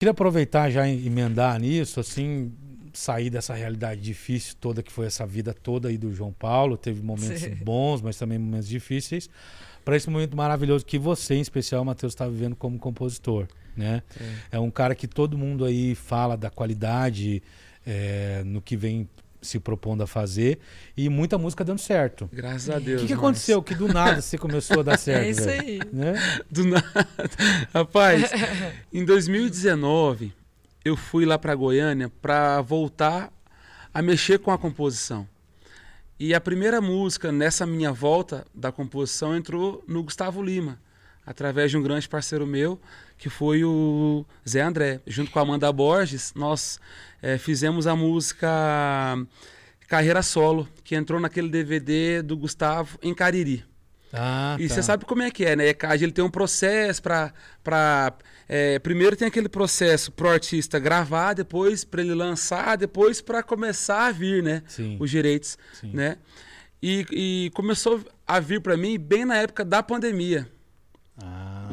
Queria aproveitar já e emendar nisso, assim, sair dessa realidade difícil toda que foi essa vida toda aí do João Paulo. Teve momentos Sim. bons, mas também momentos difíceis. Para esse momento maravilhoso que você, em especial, Matheus, está vivendo como compositor, né? É. um cara que todo mundo aí fala da qualidade é, no que vem se propondo a fazer e muita música dando certo. Graças a Deus. O que, que aconteceu? Que do nada você começou a dar certo? É isso velho? aí. Né? Do nada. Rapaz, em 2019, eu fui lá para Goiânia para voltar a mexer com a composição. E a primeira música nessa minha volta da composição entrou no Gustavo Lima, através de um grande parceiro meu, que foi o Zé André. Junto com a Amanda Borges, nós eh, fizemos a música Carreira Solo, que entrou naquele DVD do Gustavo em Cariri. Ah, E tá. você sabe como é que é, né? ECAD ele tem um processo para. É, primeiro tem aquele processo pro artista gravar, depois para ele lançar, depois para começar a vir, né? Sim. Os direitos, Sim. né? E, e começou a vir para mim bem na época da pandemia.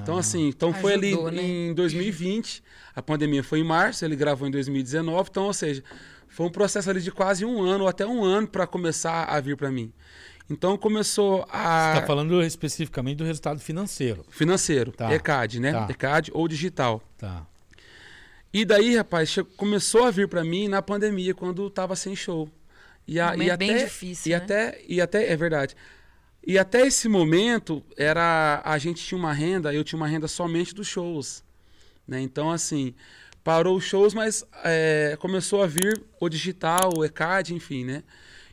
Então, assim, então foi ali Ajudou, né? em 2020, a pandemia foi em março, ele gravou em 2019, então, ou seja, foi um processo ali de quase um ano, ou até um ano, para começar a vir para mim. Então começou a. Você está falando especificamente do resultado financeiro. Financeiro, Tá. ECAD, né? Tá. ECAD ou digital. Tá. E daí, rapaz, começou a vir pra mim na pandemia, quando tava sem show. E, a, e bem até, difícil, e né? até E até, é verdade. E até esse momento, era a gente tinha uma renda, eu tinha uma renda somente dos shows. Né? Então, assim, parou os shows, mas é, começou a vir o digital, o ECAD, enfim, né?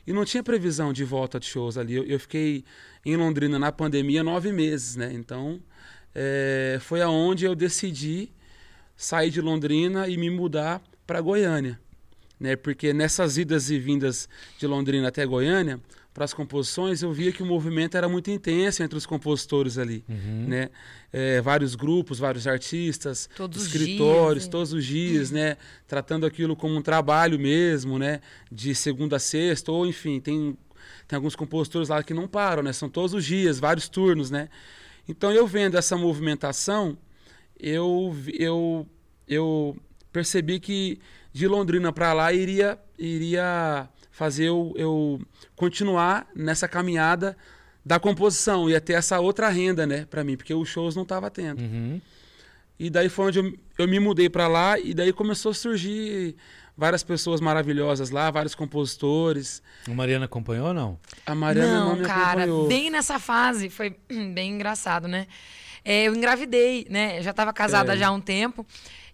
E não tinha previsão de volta de shows ali. Eu, eu fiquei em Londrina na pandemia nove meses, né? Então, é, foi aonde eu decidi sair de Londrina e me mudar para Goiânia, né? Porque nessas idas e vindas de Londrina até Goiânia, para as composições, eu via que o movimento era muito intenso entre os compositores ali, Uhum. né? É, vários grupos, vários artistas, Todos os escritórios, dias, hein? todos os dias, né? Tratando aquilo como um trabalho mesmo, né? De segunda a sexta, ou enfim, tem, tem alguns compositores lá que não param, né? São todos os dias, vários turnos, né? Então eu vendo essa movimentação, eu, eu, eu percebi que de Londrina para lá iria, iria fazer eu, eu continuar nessa caminhada da composição, ia ter essa outra renda, né, para mim, porque os shows não tava tendo. Uhum. E daí foi onde eu, eu me mudei para lá e daí começou a surgir várias pessoas maravilhosas lá, vários compositores. A Mariana acompanhou ou não? A Mariana não, não, me cara, acompanhou. bem nessa fase, foi bem engraçado, né? É, eu engravidei, né? Eu já estava casada É. já há um tempo.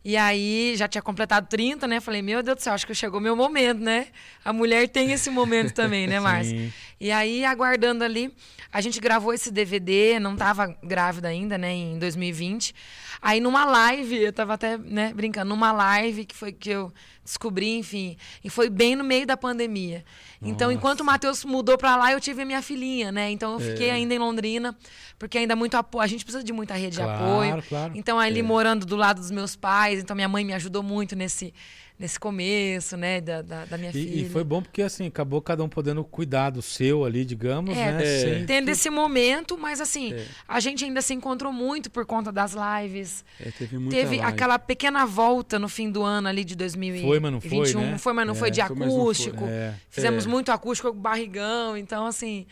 E aí já tinha completado 30, né? Falei, meu Deus do céu, acho que chegou meu momento, né? A mulher tem esse momento também, né, Márcia? E aí, aguardando ali, a gente gravou esse DVD, não tava grávida ainda, né, em 2020. Aí numa live, eu tava até, né, brincando, numa live que foi que eu descobri, enfim, e foi bem no meio da pandemia. Então, Nossa. enquanto o Matheus mudou pra lá, eu tive a minha filhinha, né? Então eu fiquei É. ainda em Londrina, porque ainda muito apoio, a gente precisa de muita rede Claro, de apoio. claro. Então ali É. morando do lado dos meus pais, então minha mãe me ajudou muito nesse nesse começo, né, da, da, da minha filha. E, e foi bom porque assim, acabou cada um podendo cuidar do seu ali, digamos, É, né? É. tendo esse momento, mas assim, É. a gente ainda se encontrou muito por conta das lives. É, teve muita Teve live. aquela pequena volta no fim do ano ali de 2021. Foi, mas não foi, né? Foi, mas não É, foi de foi, acústico. É. Fizemos É. muito acústico com barrigão, então assim,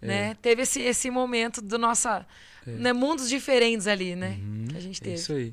né? Teve esse, esse momento do nossa, né, mundos diferentes ali, né? Que a gente É teve. isso aí.